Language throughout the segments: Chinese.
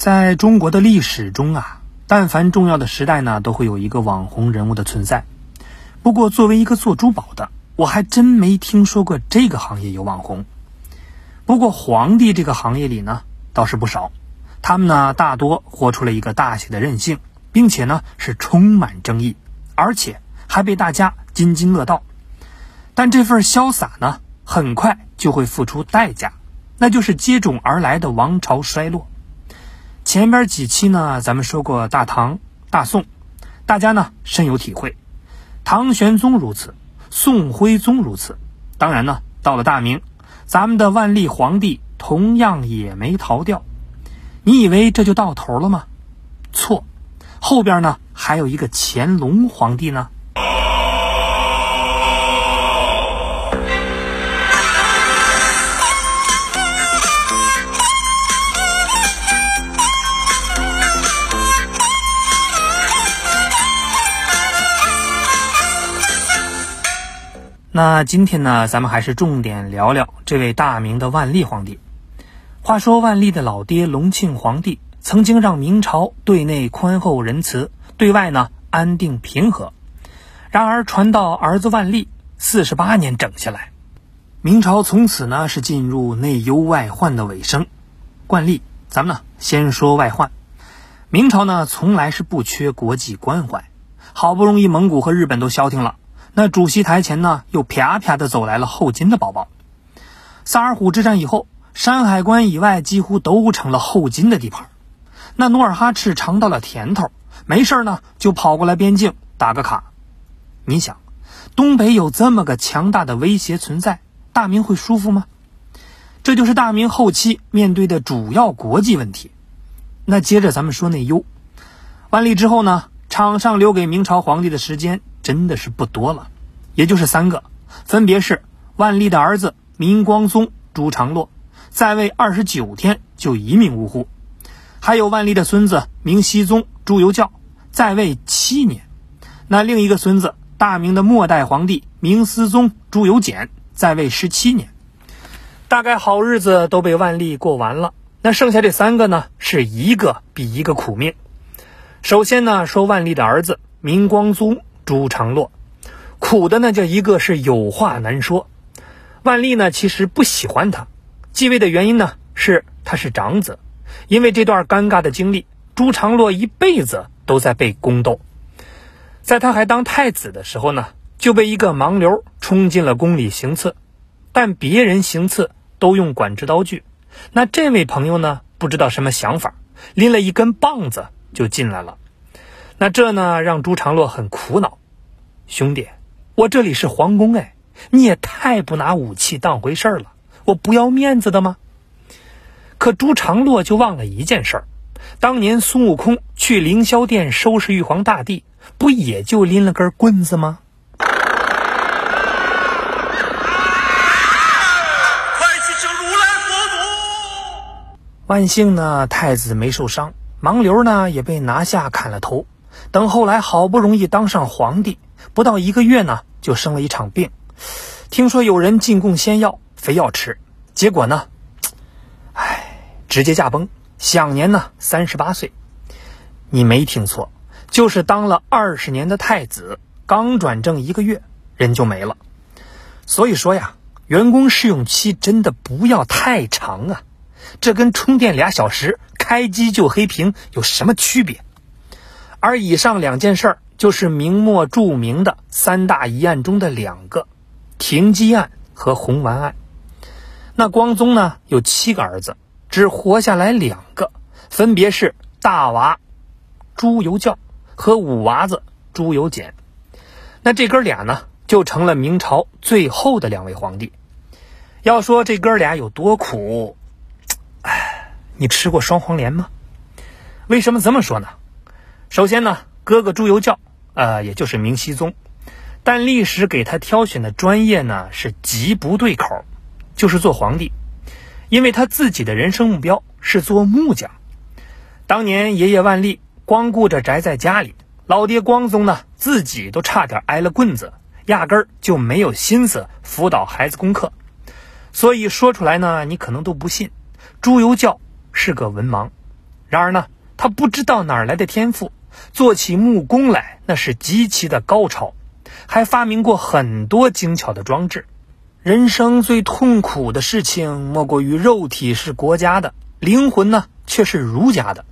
在中国的历史中啊，但凡重要的时代呢，都会有一个网红人物的存在。不过，作为一个做珠宝的，我还真没听说过这个行业有网红。不过，皇帝这个行业里呢，倒是不少。他们呢，大多活出了一个大写的任性，并且呢，是充满争议，而且还被大家津津乐道。但这份潇洒呢，很快就会付出代价，那就是接踵而来的王朝衰落。前边几期呢，咱们说过大唐、大宋，大家呢深有体会。唐玄宗如此，宋徽宗如此，当然呢，到了大明，咱们的万历皇帝同样也没逃掉。你以为这就到头了吗？错，后边呢还有一个乾隆皇帝呢。那今天呢，咱们还是重点聊聊这位大明的万历皇帝。话说万历的老爹隆庆皇帝曾经让明朝对内宽厚仁慈，对外呢安定平和。然而传到儿子万历，四十八年整下来，明朝从此呢是进入内忧外患的尾声。惯例，咱们呢先说外患。明朝呢从来是不缺国际关怀，好不容易蒙古和日本都消停了。那主席台前呢，又啪啪的走来了后金的宝宝。萨尔浒之战以后，山海关以外几乎都成了后金的地盘。那努尔哈赤尝到了甜头，没事呢就跑过来边境打个卡。你想，东北有这么个强大的威胁存在，大明会舒服吗？这就是大明后期面对的主要国际问题。那接着咱们说内忧。万历之后呢，场上留给明朝皇帝的时间。真的是不多了，也就是三个，分别是万历的儿子明光宗朱常洛，在位二十九天就一命呜呼；还有万历的孙子明熹宗朱由校，在位七年；那另一个孙子大明的末代皇帝明思宗朱由检，在位十七年。大概好日子都被万历过完了，那剩下这三个呢，是一个比一个苦命。首先呢，说万历的儿子明光宗。朱常洛，苦的那叫一个是有话难说。万历呢，其实不喜欢他。继位的原因呢，是他是长子。因为这段尴尬的经历，朱常洛一辈子都在被宫斗。在他还当太子的时候呢，就被一个盲流冲进了宫里行刺。但别人行刺都用管制刀具，那这位朋友呢，不知道什么想法，拎了一根棒子就进来了。那这呢，让朱常洛很苦恼。兄弟，我这里是皇宫哎，你也太不拿武器当回事儿了，我不要面子的吗？可朱常洛就忘了一件事儿，当年孙悟空去凌霄殿收拾玉皇大帝，不也就拎了根棍子吗？快去请如来佛祖！万幸呢，太子没受伤，盲流呢也被拿下砍了头。等后来好不容易当上皇帝，不到一个月呢，就生了一场病。听说有人进贡仙药，非要吃，结果呢，唉，直接驾崩，享年呢三十八岁。你没听错，就是当了二十年的太子，刚转正一个月，人就没了。所以说呀，员工试用期真的不要太长啊，这跟充电俩小时开机就黑屏有什么区别？而以上两件事儿，就是明末著名的三大疑案中的两个：停机案和红丸案。那光宗呢，有七个儿子，只活下来两个，分别是大娃朱由校和五娃子朱由检。那这哥俩呢，就成了明朝最后的两位皇帝。要说这哥俩有多苦，哎，你吃过双黄连吗？为什么这么说呢？首先呢，哥哥朱由校，呃，也就是明熹宗，但历史给他挑选的专业呢是极不对口，就是做皇帝，因为他自己的人生目标是做木匠。当年爷爷万历光顾着宅在家里，老爹光宗呢自己都差点挨了棍子，压根儿就没有心思辅导孩子功课。所以说出来呢，你可能都不信，朱由校是个文盲。然而呢，他不知道哪儿来的天赋，做起木工来那是极其的高超，还发明过很多精巧的装置。人生最痛苦的事情，莫过于肉体是国家的，灵魂呢却是儒家的。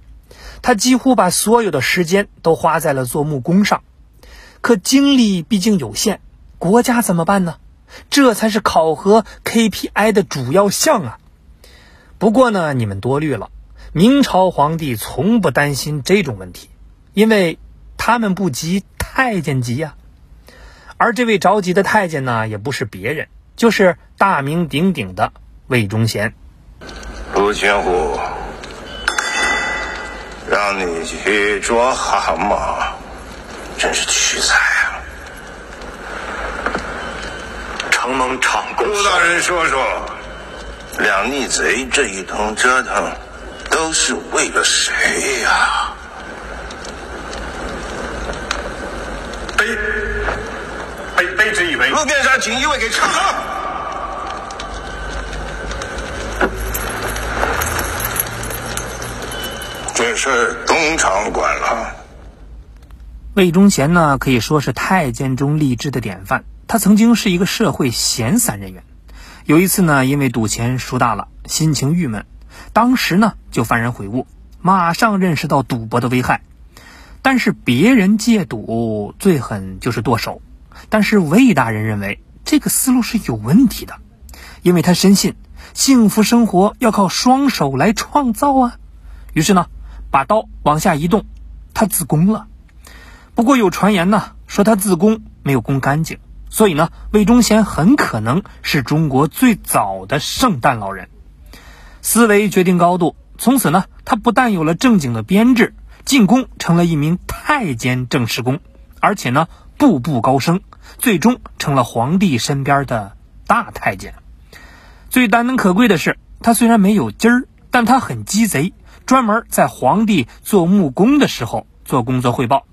他几乎把所有的时间都花在了做木工上，可精力毕竟有限，国家怎么办呢？这才是考核 KPI 的主要项啊！不过呢，你们多虑了，明朝皇帝从不担心这种问题，因为他们不急，太监急呀。而这位着急的太监呢，也不是别人，就是大名鼎鼎的魏忠贤。卢千户。让你去捉蛤蟆，真是屈才啊！承蒙长公。陆大人说说，两逆贼这一通折腾，都是为了谁呀？卑卑职以为。陆殿下，请一位给唱和。这事东厂管了。魏忠贤呢，可以说是太监中励志的典范。他曾经是一个社会闲散人员，有一次呢，因为赌钱输大了，心情郁闷，当时呢就幡然悔悟，马上认识到赌博的危害。但是别人戒赌最狠就是剁手，但是魏大人认为这个思路是有问题的，因为他深信幸福生活要靠双手来创造啊。于是呢。把刀往下一动，他自宫了。不过有传言呢，说他自宫没有宫干净，所以呢，魏忠贤很可能是中国最早的圣诞老人。思维决定高度，从此呢，他不但有了正经的编制，进宫成了一名太监正式宫，而且呢，步步高升，最终成了皇帝身边的大太监。最难能可贵的是，他虽然没有鸡儿，但他很鸡贼。专门在皇帝做木工的时候做工作汇报，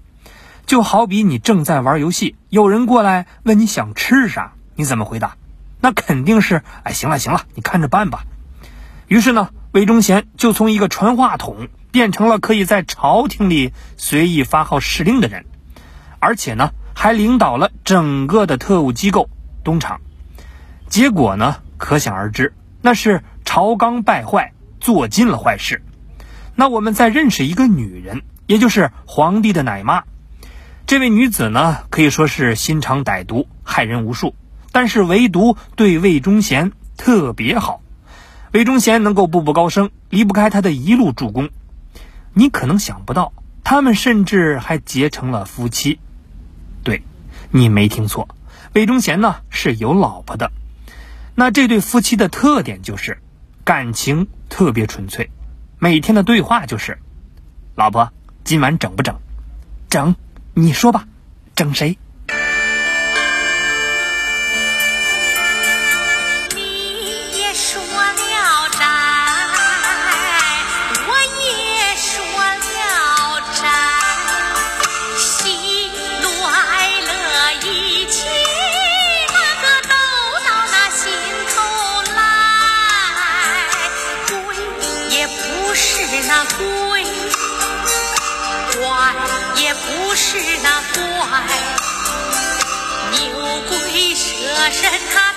就好比你正在玩游戏，有人过来问你想吃啥，你怎么回答？那肯定是哎，行了行了，你看着办吧。于是呢，魏忠贤就从一个传话筒变成了可以在朝廷里随意发号施令的人，而且呢，还领导了整个的特务机构东厂。结果呢，可想而知，那是朝纲败坏，做尽了坏事。那我们再认识一个女人，也就是皇帝的奶妈。这位女子呢，可以说是心肠歹毒，害人无数，但是唯独对魏忠贤特别好。魏忠贤能够步步高升，离不开她的一路助攻。你可能想不到，他们甚至还结成了夫妻。对，你没听错，魏忠贤呢是有老婆的。那这对夫妻的特点就是感情特别纯粹。每天的对话就是：“老婆，今晚整不整？整，你说吧，整谁？”是那怪牛鬼蛇神他。